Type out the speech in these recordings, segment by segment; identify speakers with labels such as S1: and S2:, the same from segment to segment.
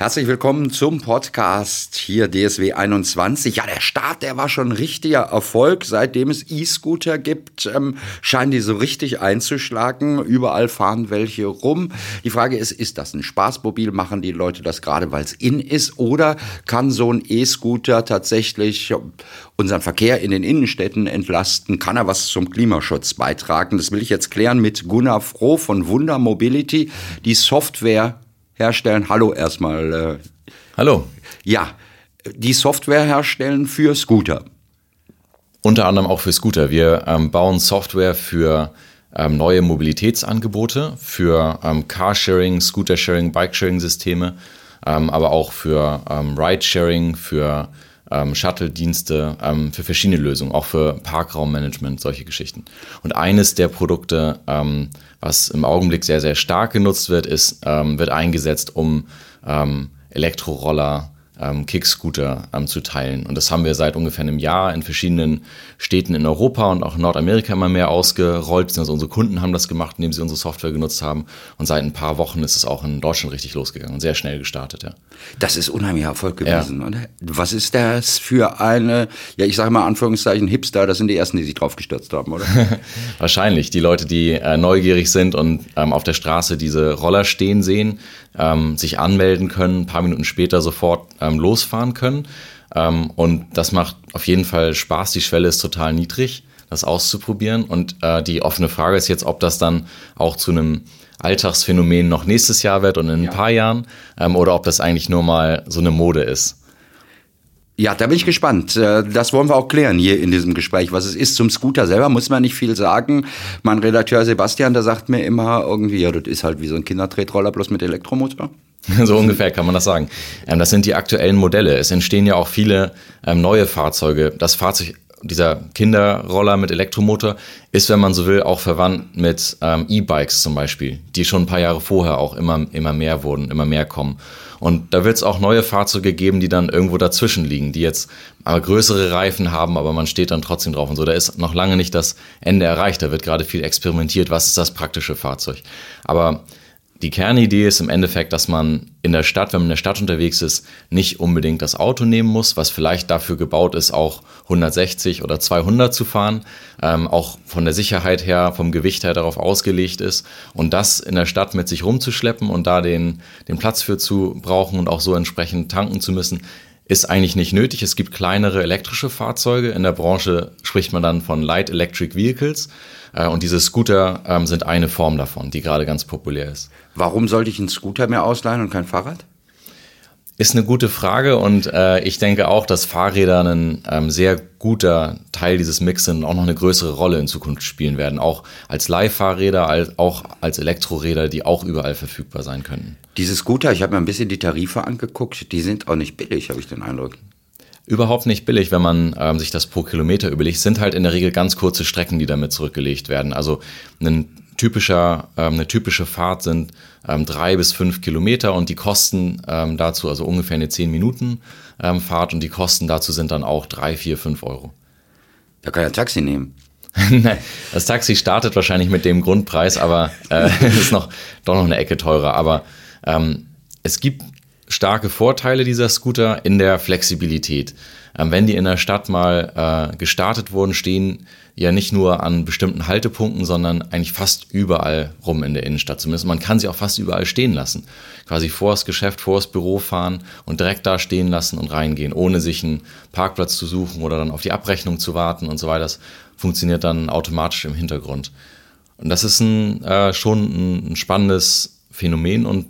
S1: Herzlich willkommen zum Podcast hier DSW 21. Ja, der Start, der war schon richtiger Erfolg. Seitdem es E-Scooter gibt, ähm, scheinen die so richtig einzuschlagen. Überall fahren welche rum. Die Frage ist, ist das ein Spaßmobil? Machen die Leute das gerade, weil es in ist? Oder kann so ein E-Scooter tatsächlich unseren Verkehr in den Innenstädten entlasten? Kann er was zum Klimaschutz beitragen? Das will ich jetzt klären mit Gunnar Froh von Wunder Mobility, die Software herstellen. Hallo erstmal. Äh,
S2: Hallo.
S1: Ja, die Software herstellen für Scooter.
S2: Unter anderem auch für Scooter. Wir ähm, bauen Software für ähm, neue Mobilitätsangebote, für ähm, Carsharing, Scootersharing, Bikesharing-Systeme, ähm, aber auch für ähm, Ridesharing, für ähm, Shuttle-Dienste, ähm, für verschiedene Lösungen, auch für Parkraummanagement, solche Geschichten. Und eines der Produkte, ähm, was im Augenblick sehr, sehr stark genutzt wird, ist, ähm, wird eingesetzt, um ähm, Elektroroller ähm, Kickscooter ähm, zu teilen. Und das haben wir seit ungefähr einem Jahr in verschiedenen Städten in Europa und auch in Nordamerika immer mehr ausgerollt. Also unsere Kunden haben das gemacht, indem sie unsere Software genutzt haben. Und seit ein paar Wochen ist es auch in Deutschland richtig losgegangen und sehr schnell gestartet. Ja.
S1: Das ist unheimlicher Erfolg gewesen. Ja. Was ist das für eine, ja ich sage mal Anführungszeichen Hipster, das sind die ersten, die sich drauf gestürzt haben, oder?
S2: Wahrscheinlich. Die Leute, die äh, neugierig sind und ähm, auf der Straße diese Roller stehen sehen, ähm, sich anmelden können, ein paar Minuten später sofort ähm, losfahren können. Ähm, und das macht auf jeden Fall Spaß. Die Schwelle ist total niedrig, das auszuprobieren. Und äh, die offene Frage ist jetzt, ob das dann auch zu einem Alltagsphänomen noch nächstes Jahr wird und in ein ja. paar Jahren ähm, oder ob das eigentlich nur mal so eine Mode ist.
S1: Ja, da bin ich gespannt. Äh, das wollen wir auch klären hier in diesem Gespräch. Was es ist zum Scooter selber, muss man nicht viel sagen. Mein Redakteur Sebastian, der sagt mir immer irgendwie, ja, das ist halt wie so ein Kindertretroller bloß mit Elektromotor.
S2: So ungefähr kann man das sagen. Ähm, das sind die aktuellen Modelle. Es entstehen ja auch viele ähm, neue Fahrzeuge. Das Fahrzeug dieser Kinderroller mit Elektromotor ist, wenn man so will, auch verwandt mit ähm, E-Bikes zum Beispiel, die schon ein paar Jahre vorher auch immer, immer mehr wurden, immer mehr kommen. Und da wird es auch neue Fahrzeuge geben, die dann irgendwo dazwischen liegen, die jetzt aber größere Reifen haben, aber man steht dann trotzdem drauf und so. Da ist noch lange nicht das Ende erreicht. Da wird gerade viel experimentiert. Was ist das praktische Fahrzeug? Aber die Kernidee ist im Endeffekt, dass man in der Stadt, wenn man in der Stadt unterwegs ist, nicht unbedingt das Auto nehmen muss, was vielleicht dafür gebaut ist, auch 160 oder 200 zu fahren, ähm, auch von der Sicherheit her, vom Gewicht her darauf ausgelegt ist. Und das in der Stadt mit sich rumzuschleppen und da den, den Platz für zu brauchen und auch so entsprechend tanken zu müssen, ist eigentlich nicht nötig. Es gibt kleinere elektrische Fahrzeuge. In der Branche spricht man dann von Light Electric Vehicles. Äh, und diese Scooter ähm, sind eine Form davon, die gerade ganz populär ist.
S1: Warum sollte ich einen Scooter mehr ausleihen und kein Fahrrad?
S2: Ist eine gute Frage und äh, ich denke auch, dass Fahrräder ein ähm, sehr guter Teil dieses Mix sind und auch noch eine größere Rolle in Zukunft spielen werden. Auch als Leihfahrräder, als, auch als Elektroräder, die auch überall verfügbar sein können.
S1: Diese Scooter, ich habe mir ein bisschen die Tarife angeguckt, die sind auch nicht billig, habe ich den Eindruck
S2: überhaupt nicht billig, wenn man ähm, sich das pro Kilometer überlegt. Sind halt in der Regel ganz kurze Strecken, die damit zurückgelegt werden. Also ein typischer, ähm, eine typische Fahrt sind ähm, drei bis fünf Kilometer und die Kosten ähm, dazu, also ungefähr eine zehn Minuten ähm, Fahrt und die Kosten dazu sind dann auch drei, vier, fünf Euro.
S1: Da kann ja ein Taxi nehmen.
S2: das Taxi startet wahrscheinlich mit dem Grundpreis, aber äh, ist noch doch noch eine Ecke teurer. Aber ähm, es gibt starke Vorteile dieser Scooter in der Flexibilität. Ähm, wenn die in der Stadt mal äh, gestartet wurden, stehen ja nicht nur an bestimmten Haltepunkten, sondern eigentlich fast überall rum in der Innenstadt. Zumindest man kann sie auch fast überall stehen lassen. Quasi vor das Geschäft, vor das Büro fahren und direkt da stehen lassen und reingehen, ohne sich einen Parkplatz zu suchen oder dann auf die Abrechnung zu warten und so weiter. Das funktioniert dann automatisch im Hintergrund. Und das ist ein, äh, schon ein spannendes Phänomen und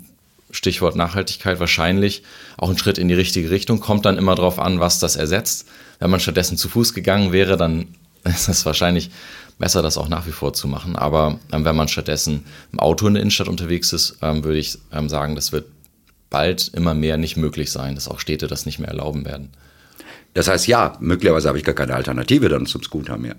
S2: Stichwort Nachhaltigkeit wahrscheinlich auch ein Schritt in die richtige Richtung. Kommt dann immer darauf an, was das ersetzt. Wenn man stattdessen zu Fuß gegangen wäre, dann ist es wahrscheinlich besser, das auch nach wie vor zu machen. Aber ähm, wenn man stattdessen im Auto in der Innenstadt unterwegs ist, ähm, würde ich ähm, sagen, das wird bald immer mehr nicht möglich sein, dass auch Städte das nicht mehr erlauben werden.
S1: Das heißt, ja, möglicherweise habe ich gar keine Alternative dann zum Scooter mehr.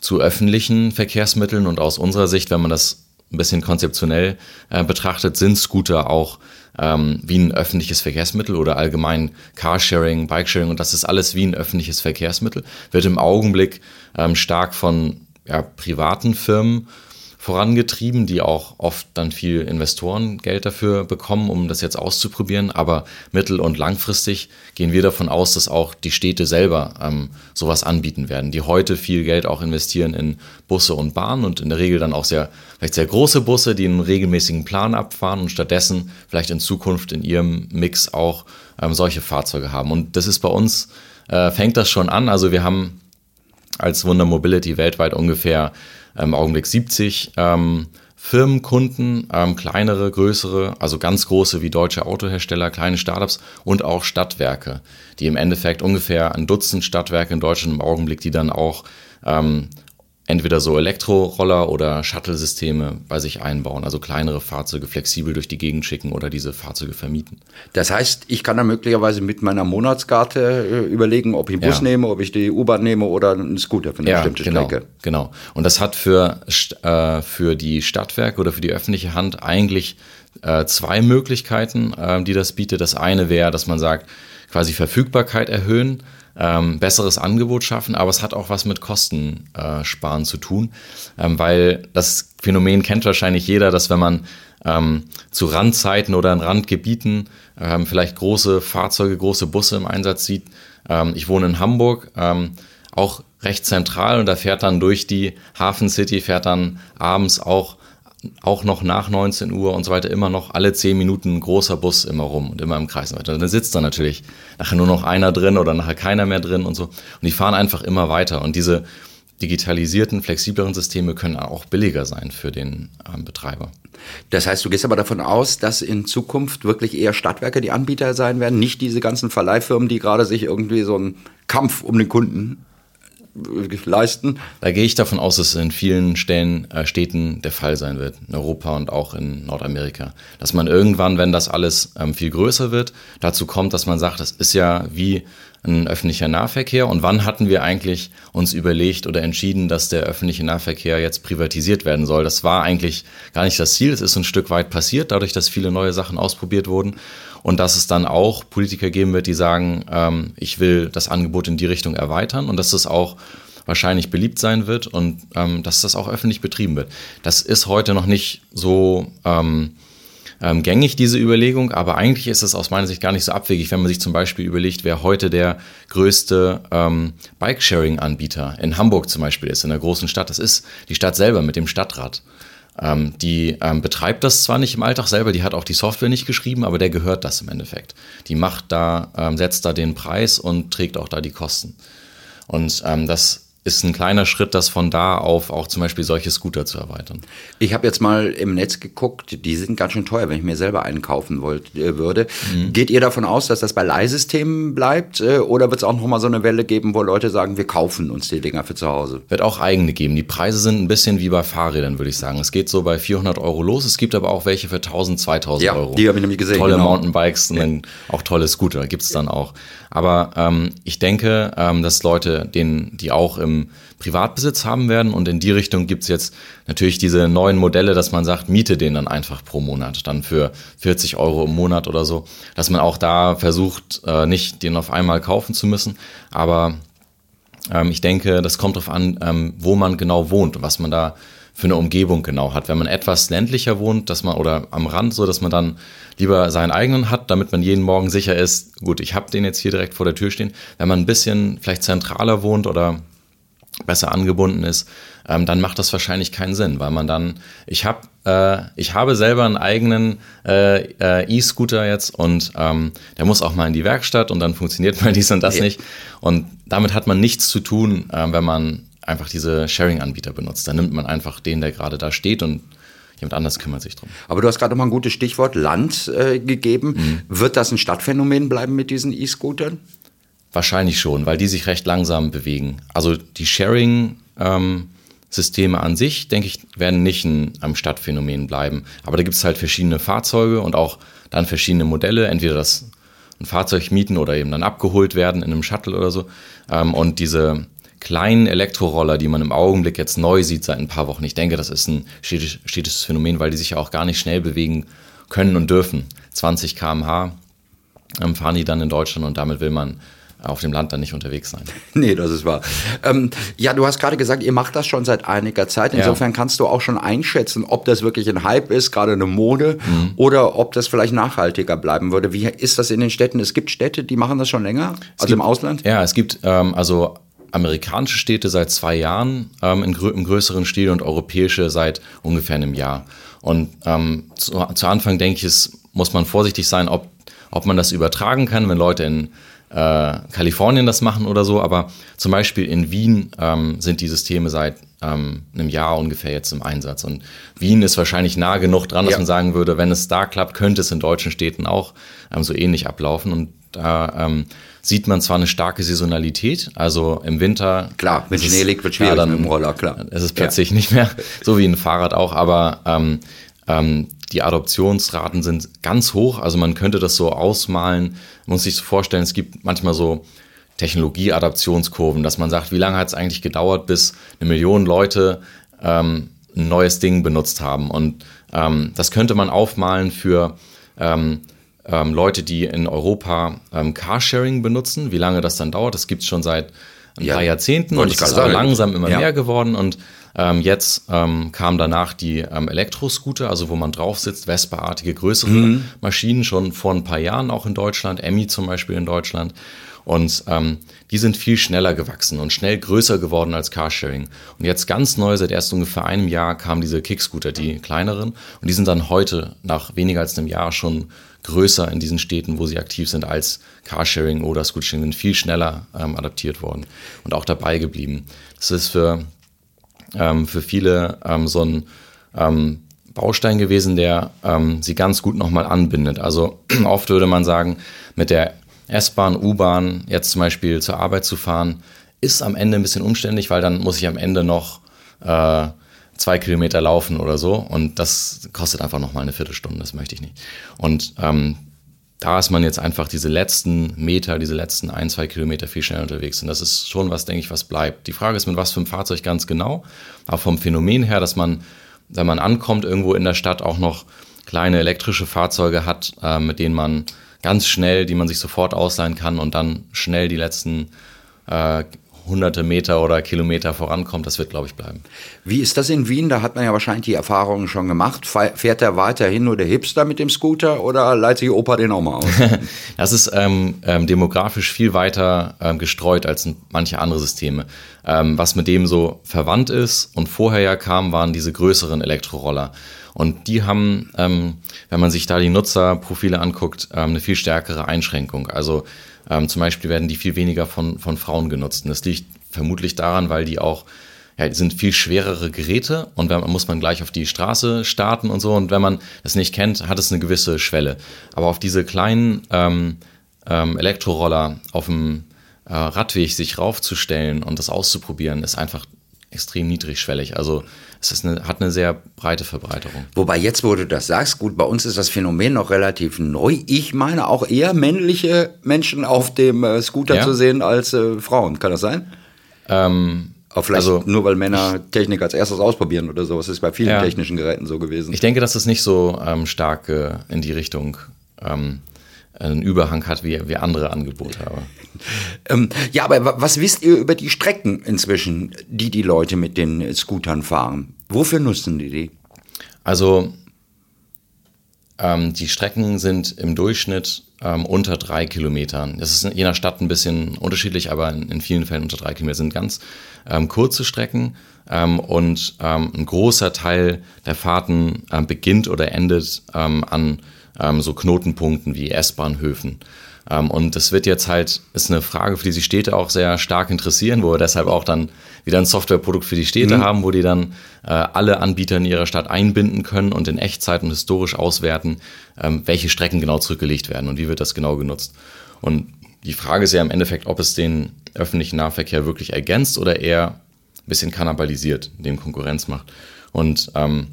S2: Zu öffentlichen Verkehrsmitteln und aus unserer Sicht, wenn man das ein bisschen konzeptionell äh, betrachtet, sind Scooter auch ähm, wie ein öffentliches Verkehrsmittel oder allgemein Carsharing, Bikesharing und das ist alles wie ein öffentliches Verkehrsmittel, wird im Augenblick ähm, stark von ja, privaten Firmen vorangetrieben, die auch oft dann viel Investorengeld dafür bekommen, um das jetzt auszuprobieren. Aber mittel- und langfristig gehen wir davon aus, dass auch die Städte selber ähm, sowas anbieten werden, die heute viel Geld auch investieren in Busse und Bahnen und in der Regel dann auch sehr, vielleicht sehr große Busse, die einen regelmäßigen Plan abfahren und stattdessen vielleicht in Zukunft in ihrem Mix auch ähm, solche Fahrzeuge haben. Und das ist bei uns, äh, fängt das schon an. Also wir haben als Wunder Mobility weltweit ungefähr im Augenblick 70 ähm, Firmenkunden, ähm, kleinere, größere, also ganz große wie deutsche Autohersteller, kleine Startups und auch Stadtwerke, die im Endeffekt ungefähr ein Dutzend Stadtwerke in Deutschland im Augenblick, die dann auch ähm, entweder so Elektroroller oder Shuttle-Systeme bei sich einbauen, also kleinere Fahrzeuge flexibel durch die Gegend schicken oder diese Fahrzeuge vermieten.
S1: Das heißt, ich kann dann möglicherweise mit meiner Monatskarte äh, überlegen, ob ich einen Bus ja. nehme, ob ich die U-Bahn nehme oder einen Scooter für eine ja, bestimmte
S2: genau,
S1: Strecke.
S2: Genau. Und das hat für, äh, für die Stadtwerke oder für die öffentliche Hand eigentlich äh, zwei Möglichkeiten, äh, die das bietet. Das eine wäre, dass man sagt, quasi Verfügbarkeit erhöhen ähm, besseres Angebot schaffen, aber es hat auch was mit Kostensparen äh, zu tun, ähm, weil das Phänomen kennt wahrscheinlich jeder, dass wenn man ähm, zu Randzeiten oder in Randgebieten ähm, vielleicht große Fahrzeuge, große Busse im Einsatz sieht. Ähm, ich wohne in Hamburg, ähm, auch recht zentral und da fährt dann durch die Hafen City, fährt dann abends auch auch noch nach 19 Uhr und so weiter immer noch alle 10 Minuten ein großer Bus immer rum und immer im Kreis und weiter. Dann sitzt da natürlich nachher nur noch einer drin oder nachher keiner mehr drin und so. Und die fahren einfach immer weiter. Und diese digitalisierten, flexibleren Systeme können auch billiger sein für den ähm, Betreiber.
S1: Das heißt, du gehst aber davon aus, dass in Zukunft wirklich eher Stadtwerke die Anbieter sein werden, nicht diese ganzen Verleihfirmen, die gerade sich irgendwie so einen Kampf um den Kunden leisten.
S2: Da gehe ich davon aus, dass es in vielen Stellen, äh, Städten der Fall sein wird, in Europa und auch in Nordamerika. Dass man irgendwann, wenn das alles ähm, viel größer wird, dazu kommt, dass man sagt, das ist ja wie ein öffentlicher Nahverkehr. Und wann hatten wir eigentlich uns überlegt oder entschieden, dass der öffentliche Nahverkehr jetzt privatisiert werden soll? Das war eigentlich gar nicht das Ziel. Es ist ein Stück weit passiert, dadurch, dass viele neue Sachen ausprobiert wurden. Und dass es dann auch Politiker geben wird, die sagen, ähm, ich will das Angebot in die Richtung erweitern und dass es auch wahrscheinlich beliebt sein wird und ähm, dass das auch öffentlich betrieben wird. Das ist heute noch nicht so ähm, ähm, gängig, diese Überlegung, aber eigentlich ist es aus meiner Sicht gar nicht so abwegig, wenn man sich zum Beispiel überlegt, wer heute der größte ähm, Bikesharing-Anbieter in Hamburg zum Beispiel ist, in einer großen Stadt. Das ist die Stadt selber mit dem Stadtrat. Ähm, die ähm, betreibt das zwar nicht im Alltag selber, die hat auch die Software nicht geschrieben, aber der gehört das im Endeffekt. Die macht da, ähm, setzt da den Preis und trägt auch da die Kosten. Und ähm, das ist ein kleiner Schritt, das von da auf auch zum Beispiel solche Scooter zu erweitern.
S1: Ich habe jetzt mal im Netz geguckt, die sind ganz schön teuer, wenn ich mir selber einen kaufen wollt, äh, würde. Mhm. Geht ihr davon aus, dass das bei Leihsystemen bleibt äh, oder wird es auch noch mal so eine Welle geben, wo Leute sagen, wir kaufen uns die Dinger für zu Hause?
S2: Wird auch eigene geben. Die Preise sind ein bisschen wie bei Fahrrädern, würde ich sagen. Es geht so bei 400 Euro los. Es gibt aber auch welche für 1000, 2000 ja, Euro.
S1: die habe ich nämlich gesehen.
S2: Tolle genau. Mountainbikes und dann auch tolle Scooter gibt es dann auch. Aber ähm, ich denke, ähm, dass Leute, denen, die auch im Privatbesitz haben werden. Und in die Richtung gibt es jetzt natürlich diese neuen Modelle, dass man sagt, miete den dann einfach pro Monat, dann für 40 Euro im Monat oder so. Dass man auch da versucht, äh, nicht den auf einmal kaufen zu müssen. Aber ähm, ich denke, das kommt darauf an, ähm, wo man genau wohnt und was man da für eine Umgebung genau hat. Wenn man etwas ländlicher wohnt, dass man oder am Rand, so dass man dann lieber seinen eigenen hat, damit man jeden Morgen sicher ist, gut, ich habe den jetzt hier direkt vor der Tür stehen. Wenn man ein bisschen vielleicht zentraler wohnt oder besser angebunden ist, ähm, dann macht das wahrscheinlich keinen Sinn, weil man dann, ich habe äh, ich habe selber einen eigenen äh, äh, E-Scooter jetzt und ähm, der muss auch mal in die Werkstatt und dann funktioniert mal dies und das ja. nicht. Und damit hat man nichts zu tun, äh, wenn man einfach diese Sharing-Anbieter benutzt. Dann nimmt man einfach den, der gerade da steht und jemand anders kümmert sich drum.
S1: Aber du hast gerade mal ein gutes Stichwort Land äh, gegeben. Mhm. Wird das ein Stadtphänomen bleiben mit diesen E-Scootern?
S2: Wahrscheinlich schon, weil die sich recht langsam bewegen. Also die Sharing-Systeme ähm, an sich, denke ich, werden nicht ein, ein Stadtphänomen bleiben. Aber da gibt es halt verschiedene Fahrzeuge und auch dann verschiedene Modelle. Entweder das ein Fahrzeug mieten oder eben dann abgeholt werden in einem Shuttle oder so. Ähm, und diese kleinen Elektroroller, die man im Augenblick jetzt neu sieht seit ein paar Wochen, ich denke, das ist ein städtisches Phänomen, weil die sich ja auch gar nicht schnell bewegen können und dürfen. 20 km/h ähm, fahren die dann in Deutschland und damit will man auf dem Land dann nicht unterwegs sein.
S1: Nee, das ist wahr. Ähm, ja, du hast gerade gesagt, ihr macht das schon seit einiger Zeit. Insofern ja. kannst du auch schon einschätzen, ob das wirklich ein Hype ist, gerade eine Mode, mhm. oder ob das vielleicht nachhaltiger bleiben würde. Wie ist das in den Städten? Es gibt Städte, die machen das schon länger, es also gibt, im Ausland?
S2: Ja, es gibt ähm, also amerikanische Städte seit zwei Jahren ähm, in, im größeren Stil und europäische seit ungefähr einem Jahr. Und ähm, zu, zu Anfang denke ich, es muss man vorsichtig sein, ob, ob man das übertragen kann, wenn Leute in äh, Kalifornien das machen oder so, aber zum Beispiel in Wien ähm, sind die Systeme seit ähm, einem Jahr ungefähr jetzt im Einsatz. Und Wien ist wahrscheinlich nah genug dran, dass ja. man sagen würde, wenn es da klappt, könnte es in deutschen Städten auch ähm, so ähnlich ablaufen. Und da ähm, sieht man zwar eine starke Saisonalität, also im Winter.
S1: Klar, wenn Schnee liegt, wird schwierig ja, dann, mit dem Roller, klar.
S2: Es ist plötzlich ja. nicht mehr so wie ein Fahrrad auch, aber ähm, ähm, die Adoptionsraten sind ganz hoch. Also man könnte das so ausmalen, man muss sich so vorstellen, es gibt manchmal so Technologie-Adaptionskurven, dass man sagt, wie lange hat es eigentlich gedauert, bis eine Million Leute ähm, ein neues Ding benutzt haben. Und ähm, das könnte man aufmalen für ähm, ähm Leute, die in Europa ähm, Carsharing benutzen, wie lange das dann dauert. Das gibt es schon seit ein ja, paar Jahrzehnten und es ist aber langsam immer ja. mehr geworden. Und ähm, jetzt ähm, kam danach die ähm, Elektroscooter, also wo man drauf sitzt, Vespa-artige größere mhm. Maschinen, schon vor ein paar Jahren auch in Deutschland, Emmy zum Beispiel in Deutschland. Und ähm, die sind viel schneller gewachsen und schnell größer geworden als Carsharing. Und jetzt ganz neu, seit erst ungefähr einem Jahr, kamen diese Kickscooter, die kleineren. Und die sind dann heute, nach weniger als einem Jahr, schon größer in diesen Städten, wo sie aktiv sind, als Carsharing oder Scootsharing, sind viel schneller ähm, adaptiert worden und auch dabei geblieben. Das ist für ähm, für viele ähm, so ein ähm, Baustein gewesen, der ähm, sie ganz gut nochmal anbindet. Also oft würde man sagen, mit der S-Bahn, U-Bahn jetzt zum Beispiel zur Arbeit zu fahren, ist am Ende ein bisschen umständlich, weil dann muss ich am Ende noch äh, zwei Kilometer laufen oder so und das kostet einfach nochmal eine Viertelstunde, das möchte ich nicht. Und ähm, da ist man jetzt einfach diese letzten Meter, diese letzten ein, zwei Kilometer viel schneller unterwegs. Und das ist schon was, denke ich, was bleibt. Die Frage ist, mit was für einem Fahrzeug ganz genau. Aber vom Phänomen her, dass man, wenn man ankommt, irgendwo in der Stadt auch noch kleine elektrische Fahrzeuge hat, äh, mit denen man ganz schnell, die man sich sofort ausleihen kann und dann schnell die letzten äh, hunderte Meter oder Kilometer vorankommt, das wird, glaube ich, bleiben.
S1: Wie ist das in Wien? Da hat man ja wahrscheinlich die Erfahrungen schon gemacht. Fährt er weiterhin nur der Hipster mit dem Scooter oder leitet sich Opa den auch mal aus?
S2: das ist ähm, ähm, demografisch viel weiter ähm, gestreut als manche andere Systeme. Ähm, was mit dem so verwandt ist und vorher ja kam, waren diese größeren Elektroroller. Und die haben, ähm, wenn man sich da die Nutzerprofile anguckt, ähm, eine viel stärkere Einschränkung. Also ähm, zum Beispiel werden die viel weniger von, von Frauen genutzt. Und das liegt vermutlich daran, weil die auch ja, die sind viel schwerere Geräte und dann muss man gleich auf die Straße starten und so. Und wenn man das nicht kennt, hat es eine gewisse Schwelle. Aber auf diese kleinen ähm, ähm, Elektroroller auf dem äh, Radweg sich raufzustellen und das auszuprobieren, ist einfach extrem niedrigschwellig. Also es eine, hat eine sehr breite Verbreiterung.
S1: Wobei jetzt, wo du das sagst, gut, bei uns ist das Phänomen noch relativ neu. Ich meine auch eher männliche Menschen auf dem äh, Scooter ja. zu sehen als äh, Frauen. Kann das sein? Ähm, aber vielleicht also, nur, weil Männer Technik als erstes ausprobieren oder so. Das ist bei vielen ja. technischen Geräten so gewesen.
S2: Ich denke, dass es nicht so ähm, stark äh, in die Richtung ähm, einen Überhang hat wie, wie andere Angebote. Aber.
S1: ähm, ja, aber was wisst ihr über die Strecken inzwischen, die die Leute mit den Scootern fahren? Wofür nutzen die die?
S2: Also ähm, die Strecken sind im Durchschnitt ähm, unter drei Kilometern. Das ist je nach Stadt ein bisschen unterschiedlich, aber in, in vielen Fällen unter drei Kilometer sind ganz ähm, kurze Strecken. Ähm, und ähm, ein großer Teil der Fahrten ähm, beginnt oder endet an so Knotenpunkten wie S-Bahnhöfen. Ähm, und das wird jetzt halt, ist eine Frage, für die sich Städte auch sehr stark interessieren, wo wir deshalb auch dann wieder ein Softwareprodukt für die Städte mhm. haben, wo die dann äh, alle Anbieter in ihrer Stadt einbinden können und in Echtzeit und historisch auswerten, ähm, welche Strecken genau zurückgelegt werden und wie wird das genau genutzt. Und die Frage ist ja im Endeffekt, ob es den öffentlichen Nahverkehr wirklich ergänzt oder eher ein bisschen kannibalisiert, dem Konkurrenz macht. Und ähm,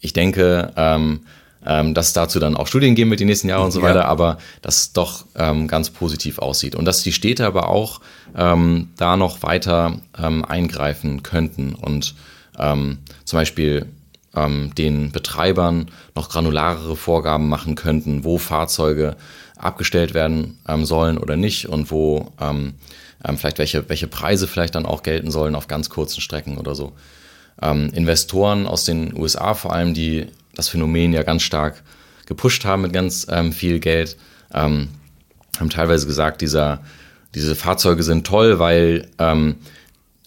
S2: ich denke, ähm, ähm, dass es dazu dann auch Studien geben wird die nächsten Jahre und so
S1: Ja.
S2: weiter, aber das doch ähm, ganz positiv aussieht. Und dass die Städte aber auch ähm, da noch weiter ähm, eingreifen könnten und ähm, zum Beispiel ähm, den Betreibern noch granularere Vorgaben machen könnten, wo Fahrzeuge abgestellt werden ähm, sollen oder nicht und wo ähm, ähm, vielleicht welche, welche Preise vielleicht dann auch gelten sollen auf ganz kurzen Strecken oder so. Ähm, Investoren aus den USA vor allem, die das Phänomen ja ganz stark gepusht haben mit ganz ähm, viel Geld, ähm, haben teilweise gesagt, dieser, diese Fahrzeuge sind toll, weil ähm,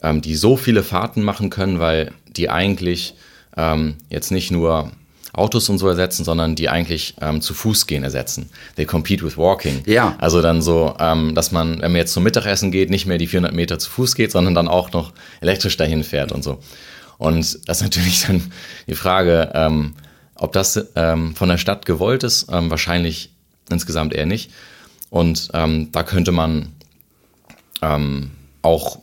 S2: ähm, die so viele Fahrten machen können, weil die eigentlich ähm, jetzt nicht nur Autos und so ersetzen, sondern die eigentlich ähm, zu Fuß gehen ersetzen. They compete with walking.
S1: Ja.
S2: Also dann so, dass man, wenn man jetzt zum Mittagessen geht, nicht mehr die 400 Meter zu Fuß geht, sondern dann auch noch elektrisch dahin fährt und so. Und das ist natürlich dann die Frage, ähm, ob das ähm, von der Stadt gewollt ist, ähm, wahrscheinlich insgesamt eher nicht. Und ähm, da könnte man ähm, auch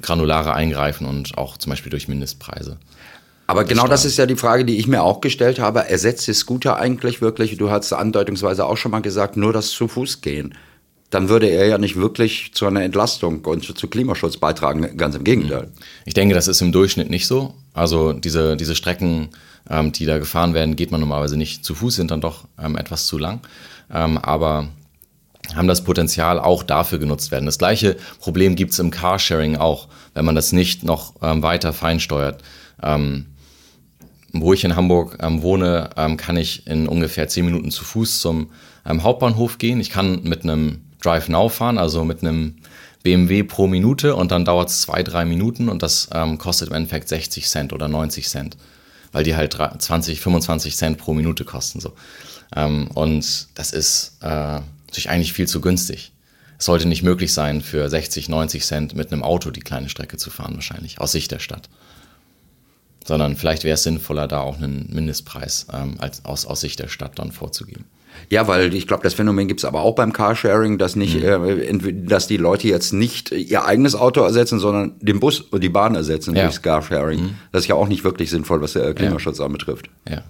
S2: granularer eingreifen und auch zum Beispiel durch Mindestpreise.
S1: Aber genau das ist ja die Frage, die ich mir auch gestellt habe. Ersetzt die Scooter eigentlich wirklich, du hast andeutungsweise auch schon mal gesagt, nur das zu Fuß gehen? Dann würde er ja nicht wirklich zu einer Entlastung und zu Klimaschutz beitragen, ganz im Gegenteil.
S2: Ich denke, das ist im Durchschnitt nicht so. Also diese, diese Strecken, ähm, die da gefahren werden, geht man normalerweise nicht zu Fuß, sind dann doch ähm, etwas zu lang. Ähm, aber haben das Potenzial auch dafür genutzt werden. Das gleiche Problem gibt es im Carsharing auch, wenn man das nicht noch ähm, weiter feinsteuert. Ähm, wo ich in Hamburg ähm, wohne, ähm, kann ich in ungefähr zehn Minuten zu Fuß zum ähm, Hauptbahnhof gehen. Ich kann mit einem Drive Now fahren, also mit einem BMW pro Minute und dann dauert es zwei, drei Minuten und das ähm, kostet im Endeffekt 60 Cent oder 90 Cent, weil die halt 20, 25 Cent pro Minute kosten. So. Ähm, und das ist äh, natürlich eigentlich viel zu günstig. Es sollte nicht möglich sein, für 60, 90 Cent mit einem Auto die kleine Strecke zu fahren, wahrscheinlich, aus Sicht der Stadt. Sondern vielleicht wäre es sinnvoller, da auch einen Mindestpreis ähm, als, aus, aus Sicht der Stadt dann vorzugeben.
S1: Ja, weil ich glaube, das Phänomen gibt es aber auch beim Carsharing, dass nicht, äh, entweder- dass die Leute jetzt nicht ihr eigenes Auto ersetzen, sondern den Bus und die Bahn ersetzen
S2: Ja.
S1: durchs Carsharing. Das ist ja auch nicht wirklich sinnvoll, was der Klimaschutz anbetrifft.
S2: Ja.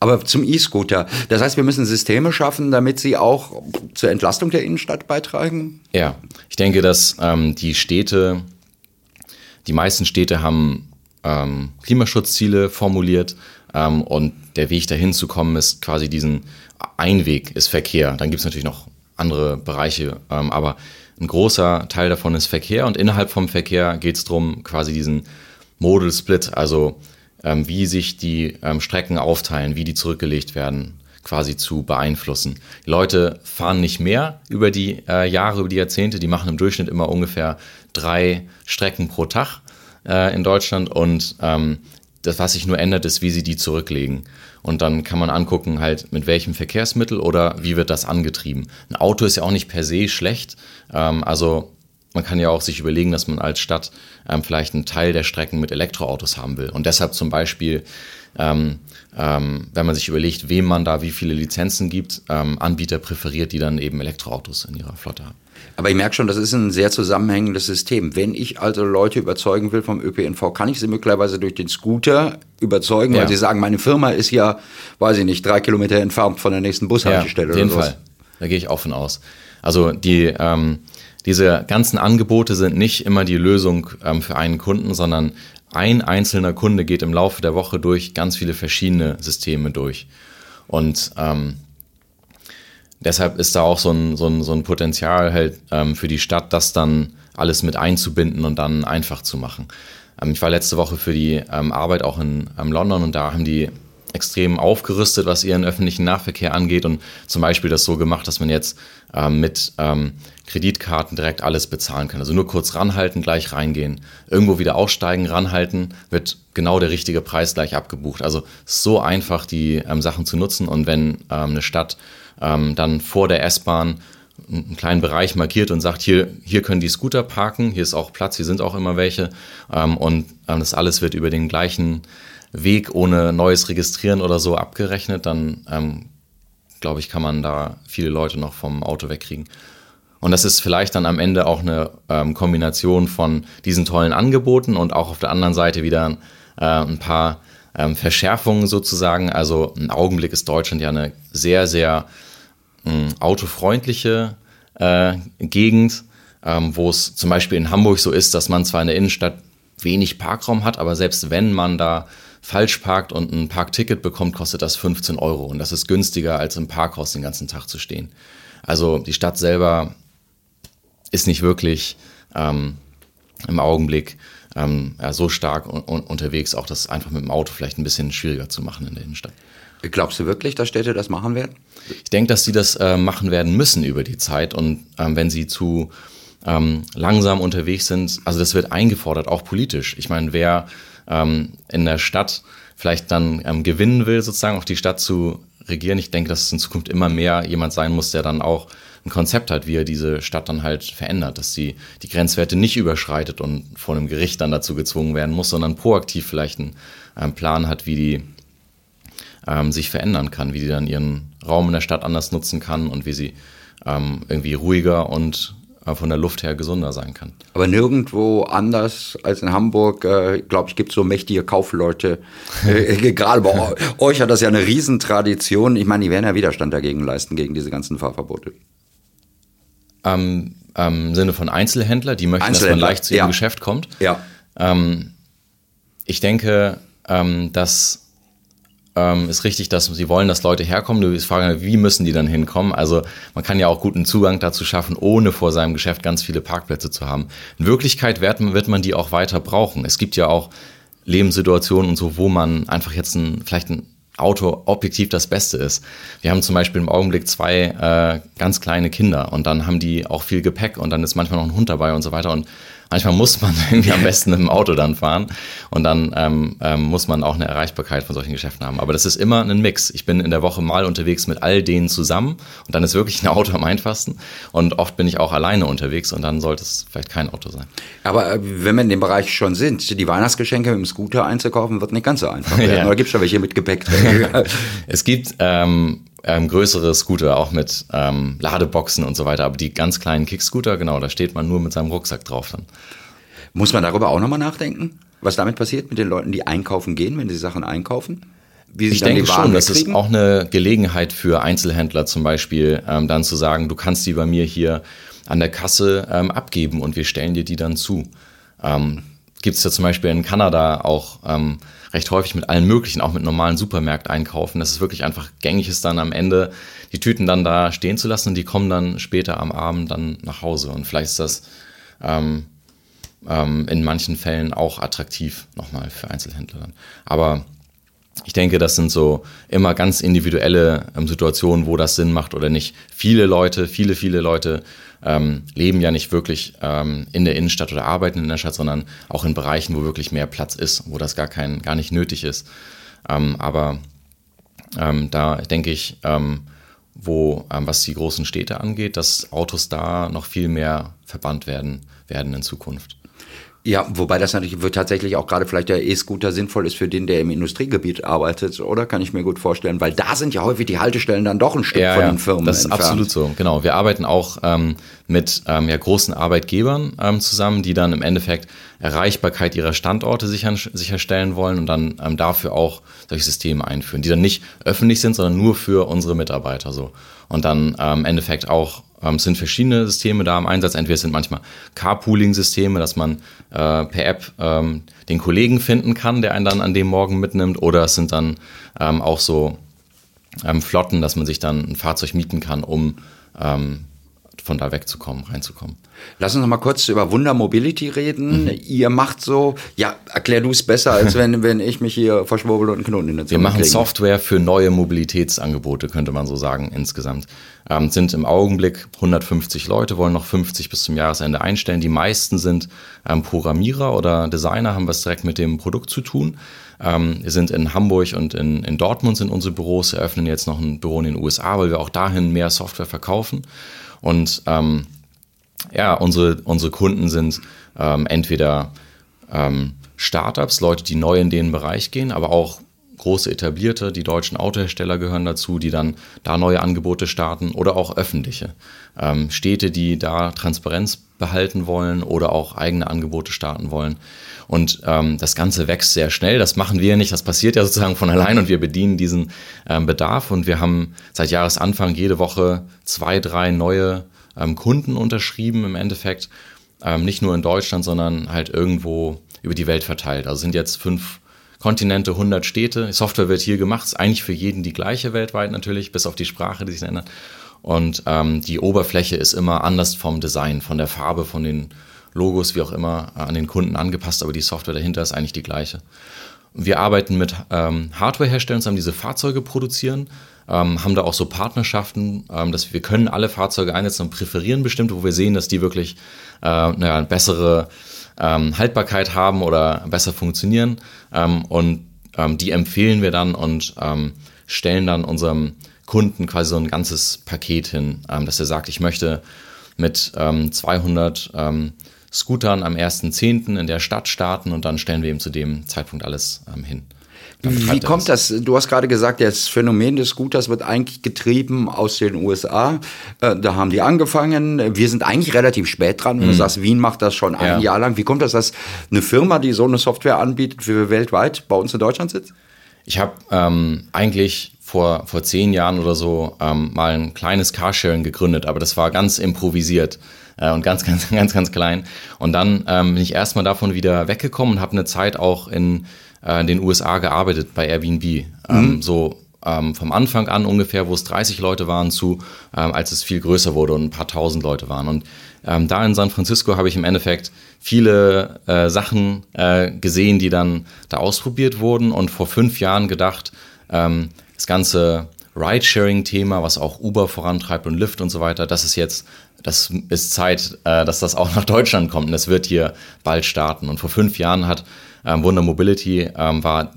S1: Aber zum E-Scooter. Das heißt, wir müssen Systeme schaffen, damit sie auch zur Entlastung der Innenstadt beitragen.
S2: Ja, ich denke, dass ähm, die Städte, die meisten Städte haben ähm, Klimaschutzziele formuliert ähm, und der Weg dahin zu kommen ist quasi diesen Einweg ist Verkehr. Dann gibt es natürlich noch andere Bereiche, ähm, aber ein großer Teil davon ist Verkehr und innerhalb vom Verkehr geht es darum, quasi diesen Modal Split, also ähm, wie sich die ähm, Strecken aufteilen, wie die zurückgelegt werden, quasi zu beeinflussen. Die Leute fahren nicht mehr über die äh, Jahre, über die Jahrzehnte, die machen im Durchschnitt immer ungefähr drei Strecken pro Tag äh, in Deutschland und ähm, das, was sich nur ändert, ist, wie sie die zurücklegen. Und dann kann man angucken, halt mit welchem Verkehrsmittel oder wie wird das angetrieben. Ein Auto ist ja auch nicht per se schlecht. Ähm, also man kann ja auch sich überlegen, dass man als Stadt ähm, vielleicht einen Teil der Strecken mit Elektroautos haben will. Und deshalb zum Beispiel, ähm, ähm, wenn man sich überlegt, wem man da wie viele Lizenzen gibt, ähm, Anbieter präferiert, die dann eben Elektroautos in ihrer Flotte haben.
S1: Aber ich merke schon, das ist ein sehr zusammenhängendes System. Wenn ich also Leute überzeugen will vom ÖPNV, kann ich sie möglicherweise durch den Scooter überzeugen,
S2: Ja.
S1: weil sie sagen, meine Firma ist ja, weiß ich nicht, drei Kilometer entfernt von der nächsten Bushaltestelle
S2: auf jeden. Fall. Da gehe ich auch von aus. Also die, ähm, diese ganzen Angebote sind nicht immer die Lösung ähm, für einen Kunden, sondern ein einzelner Kunde geht im Laufe der Woche durch ganz viele verschiedene Systeme durch. Und ähm, deshalb ist da auch so ein, so ein, so ein Potenzial halt ähm, für die Stadt, das dann alles mit einzubinden und dann einfach zu machen. Ähm, ich war letzte Woche für die ähm, Arbeit auch in ähm, London und da haben die extrem aufgerüstet, was ihren öffentlichen Nahverkehr angeht und zum Beispiel das so gemacht, dass man jetzt ähm, mit ähm, Kreditkarten direkt alles bezahlen kann. Also nur kurz ranhalten, gleich reingehen, irgendwo wieder aussteigen, ranhalten, wird genau der richtige Preis gleich abgebucht. Also so einfach, die Sachen zu nutzen und wenn eine Stadt ähm, dann vor der S-Bahn einen kleinen Bereich markiert und sagt, hier, hier können die Scooter parken, hier ist auch Platz, hier sind auch immer welche ähm, und ähm, das alles wird über den gleichen Weg ohne neues Registrieren oder so abgerechnet, dann ähm, glaube ich, kann man da viele Leute noch vom Auto wegkriegen. Und das ist vielleicht dann am Ende auch eine ähm, Kombination von diesen tollen Angeboten und auch auf der anderen Seite wieder äh, ein paar ähm, Verschärfungen sozusagen. Also im Augenblick ist Deutschland ja eine sehr, sehr ähm, autofreundliche äh, Gegend, ähm, wo es zum Beispiel in Hamburg so ist, dass man zwar in der Innenstadt wenig Parkraum hat, aber selbst wenn man da falsch parkt und ein Parkticket bekommt, kostet das 15 Euro. Und das ist günstiger, als im Parkhaus den ganzen Tag zu stehen. Also die Stadt selber ist nicht wirklich ähm, im Augenblick ähm, ja, so stark un unterwegs, auch das einfach mit dem Auto vielleicht ein bisschen schwieriger zu machen in der Innenstadt.
S1: Glaubst du wirklich, dass Städte das machen werden?
S2: Ich denke, dass sie das äh, machen werden müssen über die Zeit. Und ähm, wenn sie zu ähm, langsam unterwegs sind, also das wird eingefordert, auch politisch. Ich meine, wer ähm, in der Stadt vielleicht dann ähm, gewinnen will, sozusagen auch die Stadt zu regieren, ich denke, dass es in Zukunft immer mehr jemand sein muss, der dann auch ein Konzept hat, wie er diese Stadt dann halt verändert, dass sie die Grenzwerte nicht überschreitet und vor einem Gericht dann dazu gezwungen werden muss, sondern proaktiv vielleicht einen, einen Plan hat, wie die ähm, sich verändern kann, wie die dann ihren Raum in der Stadt anders nutzen kann und wie sie ähm, irgendwie ruhiger und äh, von der Luft her gesunder sein kann.
S1: Aber nirgendwo anders als in Hamburg, äh, glaube ich, gibt es so mächtige Kaufleute. äh, Gerade bei euch hat das ja eine Riesentradition. Ich meine, die werden ja Widerstand dagegen leisten, gegen diese ganzen Fahrverbote.
S2: Ähm, Im Sinne von Einzelhändler, die möchten, dass man leicht zu ihrem ja. Geschäft kommt.
S1: Ja. Ähm,
S2: ich denke, ähm, dass ähm, ist richtig, dass sie wollen, dass Leute herkommen. Du fragst, wie müssen die dann hinkommen? Also man kann ja auch guten Zugang dazu schaffen, ohne vor seinem Geschäft ganz viele Parkplätze zu haben. In Wirklichkeit wird, wird man die auch weiter brauchen. Es gibt ja auch Lebenssituationen und so, wo man einfach jetzt ein, vielleicht ein Auto objektiv das Beste ist. Wir haben zum Beispiel im Augenblick zwei äh, ganz kleine Kinder und dann haben die auch viel Gepäck und dann ist manchmal noch ein Hund dabei und so weiter. Und manchmal muss man irgendwie am besten mit dem Auto dann fahren und dann ähm, ähm, muss man auch eine Erreichbarkeit von solchen Geschäften haben. Aber das ist immer ein Mix. Ich bin in der Woche mal unterwegs mit all denen zusammen und dann ist wirklich ein Auto am einfachsten und oft bin ich auch alleine unterwegs und dann sollte es vielleicht kein Auto sein.
S1: Aber äh, wenn wir in dem Bereich schon sind, die Weihnachtsgeschenke mit dem Scooter einzukaufen, wird nicht ganz so einfach ja. Oder gibt es da welche mit Gepäck?
S2: es gibt ähm, ähm, größere Scooter, auch mit ähm, Ladeboxen und so weiter. Aber die ganz kleinen Kickscooter, genau, da steht man nur mit seinem Rucksack drauf dann.
S1: Muss man darüber auch nochmal nachdenken, was damit passiert mit den Leuten, die einkaufen gehen, wenn sie Sachen einkaufen?
S2: Wie ich denke schon, das ist auch eine Gelegenheit für Einzelhändler zum Beispiel, ähm, dann zu sagen, du kannst die bei mir hier an der Kasse ähm, abgeben und wir stellen dir die dann zu. Ähm, Gibt es ja zum Beispiel in Kanada auch ähm, recht häufig mit allen möglichen, auch mit normalen Supermärkten einkaufen, dass es wirklich einfach gängig ist, dann am Ende die Tüten dann da stehen zu lassen und die kommen dann später am Abend dann nach Hause. Und vielleicht ist das ähm, ähm, in manchen Fällen auch attraktiv nochmal für Einzelhändler dann. Aber ich denke, das sind so immer ganz individuelle ähm, Situationen, wo das Sinn macht oder nicht. Viele Leute, viele, viele Leute ähm, leben ja nicht wirklich ähm, in der Innenstadt oder arbeiten in der Stadt, sondern auch in Bereichen, wo wirklich mehr Platz ist, wo das gar kein, gar nicht nötig ist. Ähm, aber ähm, da denke ich, ähm, wo, ähm, was die großen Städte angeht, dass Autos da noch viel mehr verbannt werden, werden in Zukunft.
S1: Ja, wobei das natürlich tatsächlich auch gerade vielleicht der E-Scooter sinnvoll ist für den, der im Industriegebiet arbeitet, oder? Kann ich mir gut vorstellen, weil da sind ja häufig die Haltestellen dann doch ein Stück ja, von ja, den Firmen.
S2: Das ist entfernt. absolut so, genau. Wir arbeiten auch ähm, mit ähm, ja, großen Arbeitgebern ähm, zusammen, die dann im Endeffekt Erreichbarkeit ihrer Standorte sichern, sicherstellen wollen und dann ähm, dafür auch solche Systeme einführen, die dann nicht öffentlich sind, sondern nur für unsere Mitarbeiter so. Und dann ähm, im Endeffekt auch es sind verschiedene Systeme da im Einsatz. Entweder es sind manchmal Carpooling-Systeme, dass man äh, per App ähm, den Kollegen finden kann, der einen dann an dem Morgen mitnimmt. Oder es sind dann ähm, auch so ähm, Flotten, dass man sich dann ein Fahrzeug mieten kann, um ähm, von da wegzukommen, reinzukommen.
S1: Lass uns noch mal kurz über Wunder Mobility reden. Mhm. Ihr macht so, ja, erklär du es besser, als wenn, wenn ich mich hier verschwurbel und einen Knoten in der
S2: Zunge Wir machen kriege. Software für neue Mobilitätsangebote, könnte man so sagen, insgesamt. Ähm, sind im Augenblick 150 Leute, wollen noch 50 bis zum Jahresende einstellen. Die meisten sind ähm, Programmierer oder Designer, haben was direkt mit dem Produkt zu tun. Ähm, wir sind in Hamburg und in, in Dortmund sind unsere Büros, eröffnen jetzt noch ein Büro in den USA, weil wir auch dahin mehr Software verkaufen. Und ähm, ja, unsere, unsere Kunden sind ähm, entweder ähm, Startups, Leute, die neu in den Bereich gehen, aber auch große etablierte, die deutschen Autohersteller gehören dazu, die dann da neue Angebote starten oder auch öffentliche. Ähm, Städte, die da Transparenz behalten wollen oder auch eigene Angebote starten wollen. Und ähm, das Ganze wächst sehr schnell. Das machen wir nicht. Das passiert ja sozusagen von allein und wir bedienen diesen ähm, Bedarf. Und wir haben seit Jahresanfang jede Woche zwei, drei neue ähm, Kunden unterschrieben im Endeffekt. Ähm, nicht nur in Deutschland, sondern halt irgendwo über die Welt verteilt. Also sind jetzt fünf Kontinente, 100 Städte. Die Software wird hier gemacht, ist eigentlich für jeden die gleiche weltweit natürlich, bis auf die Sprache, die sich ändert. Und ähm, die Oberfläche ist immer anders vom Design, von der Farbe, von den Logos, wie auch immer, äh, an den Kunden angepasst, aber die Software dahinter ist eigentlich die gleiche. Wir arbeiten mit ähm, Hardware-Herstellern zusammen, diese Fahrzeuge produzieren, ähm, haben da auch so Partnerschaften, ähm, dass wir können alle Fahrzeuge einsetzen und präferieren bestimmt, wo wir sehen, dass die wirklich äh, naja, bessere ähm, Haltbarkeit haben oder besser funktionieren. Ähm, und ähm, die empfehlen wir dann und ähm, stellen dann unserem Kunden quasi so ein ganzes Paket hin, ähm, dass er sagt, ich möchte mit ähm, 200 ähm, Scootern am 1.10. in der Stadt starten und dann stellen wir ihm zu dem Zeitpunkt alles hin.
S1: Wie kommt das? Du hast gerade gesagt, das Phänomen des Scooters wird eigentlich getrieben aus den USA. Äh, da haben die angefangen. Wir sind eigentlich relativ spät dran. Mhm. du sagst, Wien macht das schon ein ja. Jahr lang. Wie kommt das, dass eine Firma, die so eine Software anbietet, für weltweit bei uns in Deutschland sitzt?
S2: Ich habe ähm, eigentlich vor, vor zehn Jahren oder so ähm, mal ein kleines Carsharing gegründet, aber das war ganz improvisiert äh, und ganz, ganz, ganz, ganz klein. Und dann ähm, bin ich erstmal davon wieder weggekommen und habe eine Zeit auch in äh, in den USA gearbeitet bei Airbnb. Ähm, mhm. so ähm, vom Anfang an ungefähr, wo es 30 Leute waren, zu ähm, als es viel größer wurde und ein paar tausend Leute waren. Und ähm, da in San Francisco habe ich im Endeffekt viele äh, Sachen äh, gesehen, die dann da ausprobiert wurden und vor fünf Jahren gedacht, ähm, das ganze Ride-Sharing-Thema, was auch Uber vorantreibt und Lyft und so weiter, das ist jetzt, das ist Zeit, äh, dass das auch nach Deutschland kommt und das wird hier bald starten. Und vor fünf Jahren hat ähm, Wunder Mobility ähm, war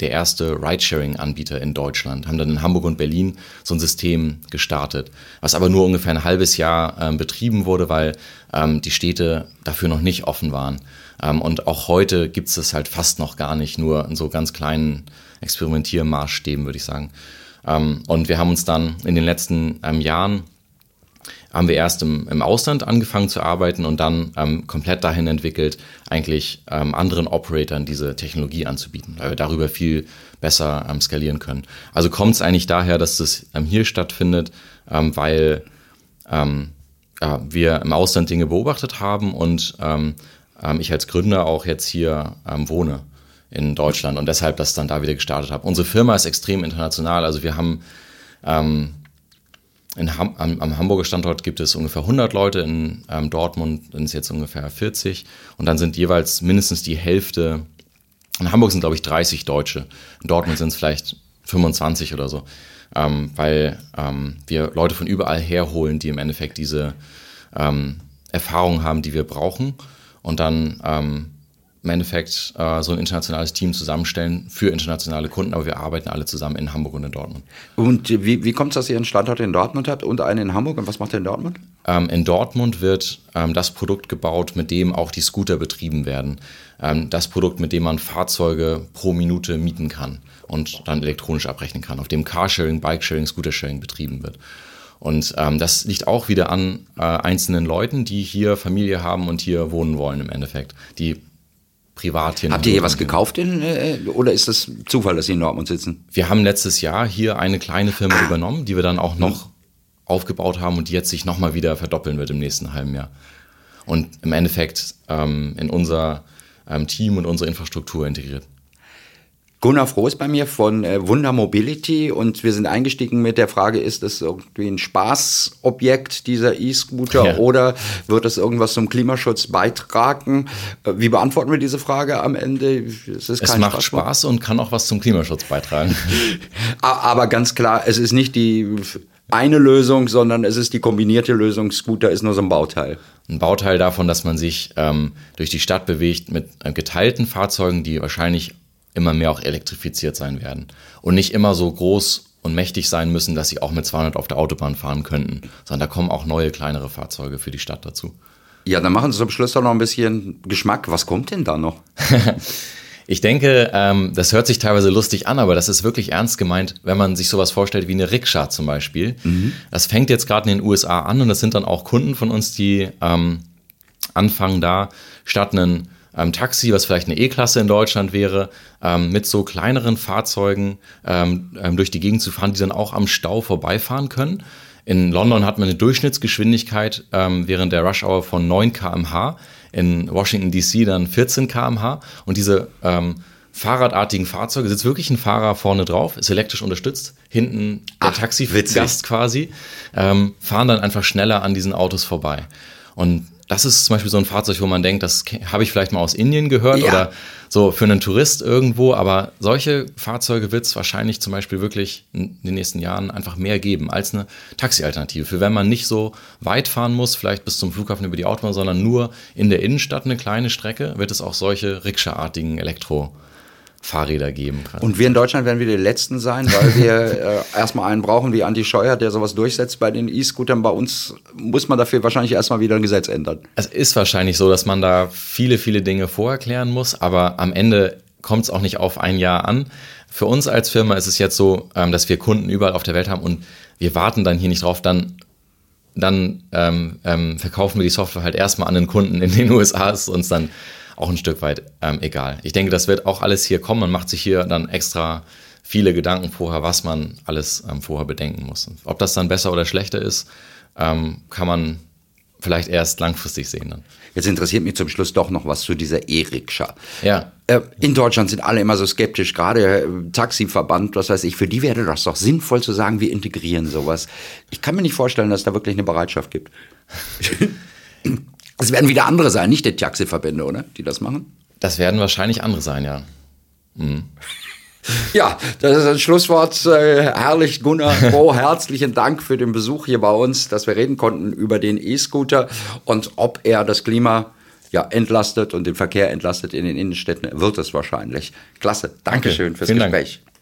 S2: der erste Ridesharing-Anbieter in Deutschland, haben dann in Hamburg und Berlin so ein System gestartet, was aber nur ungefähr ein halbes Jahr ähm, betrieben wurde, weil ähm, die Städte dafür noch nicht offen waren. Ähm, und auch heute gibt es das halt fast noch gar nicht, nur in so ganz kleinen Experimentiermaßstäben, würde ich sagen. Ähm, und wir haben uns dann in den letzten Jahren haben wir erst im, im Ausland angefangen zu arbeiten und dann ähm, komplett dahin entwickelt, eigentlich ähm, anderen Operatoren diese Technologie anzubieten, weil wir darüber viel besser ähm, skalieren können. Also kommt es eigentlich daher, dass das ähm, hier stattfindet, ähm, weil ähm, äh, wir im Ausland Dinge beobachtet haben und ich als Gründer auch jetzt hier wohne in Deutschland und deshalb das dann da wieder gestartet habe. Unsere Firma ist extrem international, also wir haben Ham am, am, Hamburger Standort gibt es ungefähr 100 Leute, in ähm, Dortmund sind es jetzt ungefähr 40 und dann sind jeweils mindestens die Hälfte, in Hamburg sind glaube ich 30 Deutsche, in Dortmund sind es vielleicht 25 oder so, ähm, weil ähm, wir Leute von überall herholen, die im Endeffekt diese ähm, Erfahrungen haben, die wir brauchen. Und dann ähm, im Endeffekt äh, so ein internationales Team zusammenstellen für internationale Kunden, aber wir arbeiten alle zusammen in Hamburg und in Dortmund.
S1: Und wie, wie kommt es, dass ihr einen Standort in Dortmund habt und einen in Hamburg? Und was macht ihr in Dortmund?
S2: Ähm, in Dortmund wird ähm, das Produkt gebaut, mit dem auch die Scooter betrieben werden. Ähm, das Produkt, mit dem man Fahrzeuge pro Minute mieten kann und dann elektronisch abrechnen kann, auf dem Carsharing, Bikesharing, Scootersharing betrieben wird. Und ähm, das liegt auch wieder an äh, einzelnen Leuten, die hier Familie haben und hier wohnen wollen im Endeffekt. Die privat
S1: hier. Habt ihr hier was gekauft in, äh, oder ist das Zufall, dass Sie in Dortmund sitzen?
S2: Wir haben letztes Jahr hier eine kleine Firma ah. übernommen, die wir dann auch noch mhm. aufgebaut haben und die jetzt sich nochmal wieder verdoppeln wird im nächsten halben Jahr. Und im Endeffekt ähm, in unser ähm, Team und unsere Infrastruktur integriert.
S1: Gunnar Froh ist bei mir von äh, Wunder Mobility und wir sind eingestiegen mit der Frage, ist das irgendwie ein Spaßobjekt, dieser E-Scooter, ja. oder wird das irgendwas zum Klimaschutz beitragen? Äh, wie beantworten wir diese Frage am Ende?
S2: Es, es macht Spaß, Spaß und kann auch was zum Klimaschutz beitragen.
S1: Aber ganz klar, es ist nicht die eine Lösung, sondern es ist die kombinierte Lösung. Scooter ist nur so ein Bauteil.
S2: Ein Bauteil davon, dass man sich ähm, durch die Stadt bewegt mit äh, geteilten Fahrzeugen, die wahrscheinlich immer mehr auch elektrifiziert sein werden und nicht immer so groß und mächtig sein müssen, dass sie auch mit 200 auf der Autobahn fahren könnten, sondern da kommen auch neue, kleinere Fahrzeuge für die Stadt dazu.
S1: Ja, dann machen Sie zum Schluss doch noch ein bisschen Geschmack. Was kommt denn da noch?
S2: Ich denke, ähm, das hört sich teilweise lustig an, aber das ist wirklich ernst gemeint, wenn man sich sowas vorstellt wie eine Rikscha zum Beispiel. Mhm. Das fängt jetzt gerade in den USA an und das sind dann auch Kunden von uns, die ähm, anfangen da statt einen ähm, Taxi, was vielleicht eine E-Klasse in Deutschland wäre, ähm, mit so kleineren Fahrzeugen ähm, ähm, durch die Gegend zu fahren, die dann auch am Stau vorbeifahren können. In London hat man eine Durchschnittsgeschwindigkeit ähm, während der Rush Hour von 9 km/h, in Washington DC dann 14 km/h und diese ähm, fahrradartigen Fahrzeuge, sitzt wirklich ein Fahrer vorne drauf, ist elektrisch unterstützt, hinten der Taxigast quasi, ähm, fahren dann einfach schneller an diesen Autos vorbei. Und das ist zum Beispiel so ein Fahrzeug, wo man denkt, das habe ich vielleicht mal aus Indien gehört ja. oder so für einen Tourist irgendwo, aber solche Fahrzeuge wird es wahrscheinlich zum Beispiel wirklich in den nächsten Jahren einfach mehr geben als eine Taxi-Alternative. Für wenn man nicht so weit fahren muss, vielleicht bis zum Flughafen über die Autobahn, sondern nur in der Innenstadt eine kleine Strecke, wird es auch solche Rikscha-artigen Elektro- Fahrräder geben kann.
S1: Und wir in Deutschland werden wieder die Letzten sein, weil wir äh, erstmal einen brauchen wie Andi Scheuer, der sowas durchsetzt bei den E-Scootern. Bei uns muss man dafür wahrscheinlich erstmal wieder ein Gesetz ändern.
S2: Es ist wahrscheinlich so, dass man da viele, viele Dinge vorerklären muss, aber am Ende kommt es auch nicht auf ein Jahr an. Für uns als Firma ist es jetzt so, ähm, dass wir Kunden überall auf der Welt haben und wir warten dann hier nicht drauf, dann dann ähm, ähm, verkaufen wir die Software halt erstmal an den Kunden in den USA, ist uns dann auch ein Stück weit ähm, egal. Ich denke, das wird auch alles hier kommen. Man macht sich hier dann extra viele Gedanken vorher, was man alles ähm, vorher bedenken muss. Und ob das dann besser oder schlechter ist, ähm, kann man vielleicht erst langfristig sehen dann.
S1: Jetzt interessiert mich zum Schluss doch noch was zu dieser E-Rikscha.
S2: Ja.
S1: Äh, in Deutschland sind alle immer so skeptisch, gerade äh, Taxiverband, was weiß ich, für die wäre das doch sinnvoll zu sagen, wir integrieren sowas. Ich kann mir nicht vorstellen, dass da wirklich eine Bereitschaft gibt. Es werden wieder andere sein, nicht die Taxiverbände, oder? Die das machen?
S2: Das werden wahrscheinlich andere sein, ja. Mhm.
S1: Ja, das ist ein Schlusswort. Äh, herrlich, Gunnar Bo, herzlichen Dank für den Besuch hier bei uns, dass wir reden konnten über den E-Scooter und ob er das Klima ja, entlastet und den Verkehr entlastet in den Innenstädten, wird es wahrscheinlich. Klasse. Dankeschön okay. fürs Vielen Gespräch. Dank.